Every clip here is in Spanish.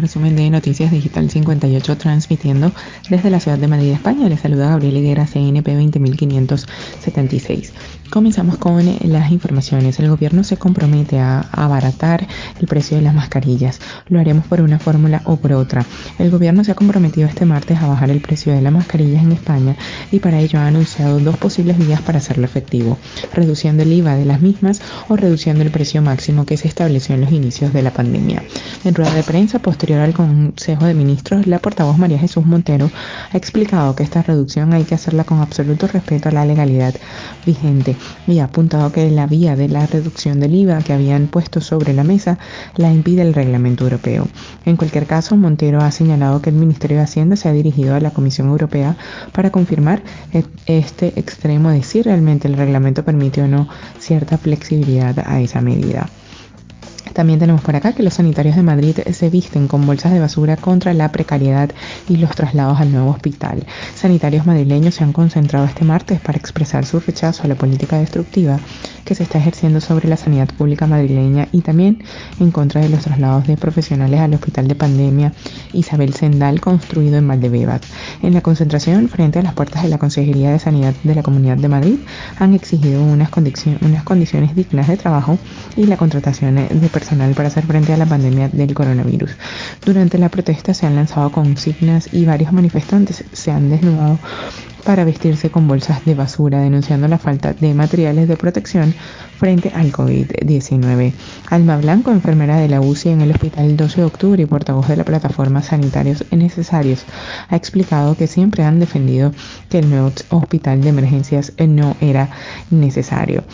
resumen de Noticias Digital 58 transmitiendo desde la ciudad de Madrid, España. Les saluda Gabriel Higuera, CNP 20576. Comenzamos con las informaciones. El gobierno se compromete a abaratar el precio de las mascarillas. Lo haremos por una fórmula o por otra. El gobierno se ha comprometido este martes a bajar el precio de las mascarillas en España y para ello ha anunciado dos posibles vías para hacerlo efectivo. Reduciendo el IVA de las mismas o reduciendo el precio máximo que se estableció en los inicios de la pandemia. En rueda de prensa posterior al Consejo de Ministros, la portavoz María Jesús Montero ha explicado que esta reducción hay que hacerla con absoluto respeto a la legalidad vigente y ha apuntado que la vía de la reducción del IVA que habían puesto sobre la mesa la impide el reglamento europeo. En cualquier caso, Montero ha señalado que el Ministerio de Hacienda se ha dirigido a la Comisión Europea para confirmar e-, este extremo de si realmente el reglamento permite o no cierta flexibilidad a esa medida. También tenemos por acá que los sanitarios de Madrid se visten con bolsas de basura contra la precariedad y los traslados al nuevo hospital. Sanitarios madrileños se han concentrado este martes para expresar su rechazo a la política destructiva que se está ejerciendo sobre la sanidad pública madrileña y también en contra de los traslados de profesionales al hospital de pandemia Isabel Sendal construido en Valdebebas. En la concentración frente a las puertas de la Consejería de Sanidad de la Comunidad de Madrid han exigido unas, unas condiciones dignas de trabajo y la contratación de personal para hacer frente a la pandemia del coronavirus. Durante la protesta se han lanzado consignas y varios manifestantes se han desnudado para vestirse con bolsas de basura, denunciando la falta de materiales de protección frente al COVID-19. Alma Blanco, enfermera de la UCI en el Hospital 12 de Octubre y portavoz de la plataforma Sanitarios Necesarios, ha explicado que siempre han defendido que el nuevo hospital de emergencias no era necesario.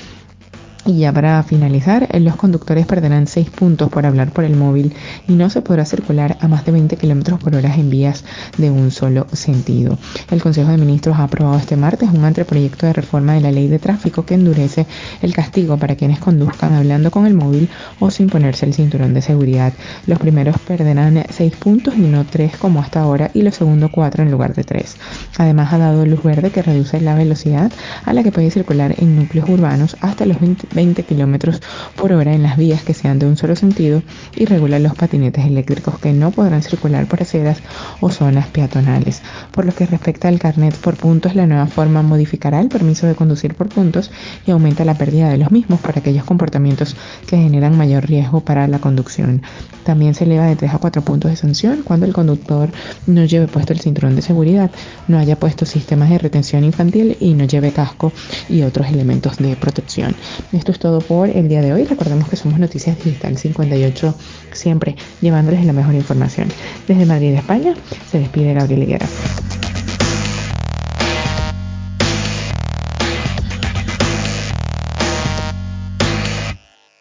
Y ya para finalizar, los conductores perderán 6 puntos por hablar por el móvil y no se podrá circular a más de 20 km por hora en vías de un solo sentido. El Consejo de Ministros ha aprobado este martes un anteproyecto de reforma de la ley de tráfico que endurece el castigo para quienes conduzcan hablando con el móvil o sin ponerse el cinturón de seguridad. Los primeros perderán 6 puntos y no 3 como hasta ahora y los segundos 4 en lugar de 3. Además ha dado luz verde que reduce la velocidad a la que puede circular en núcleos urbanos hasta los 20 20 kilómetros por hora en las vías que sean de un solo sentido y regula los patinetes eléctricos que no podrán circular por aceras o zonas peatonales. Por lo que respecta al carnet por puntos, la nueva forma modificará el permiso de conducir por puntos y aumenta la pérdida de los mismos para aquellos comportamientos que generan mayor riesgo para la conducción. También se eleva de 3 a 4 puntos de sanción cuando el conductor no lleve puesto el cinturón de seguridad, no haya puesto sistemas de retención infantil y no lleve casco y otros elementos de protección. Esto es todo por el día de hoy. Recordemos que somos Noticias Digital 58, siempre llevándoles la mejor información. Desde Madrid, España, se despide Gabriel Higuera.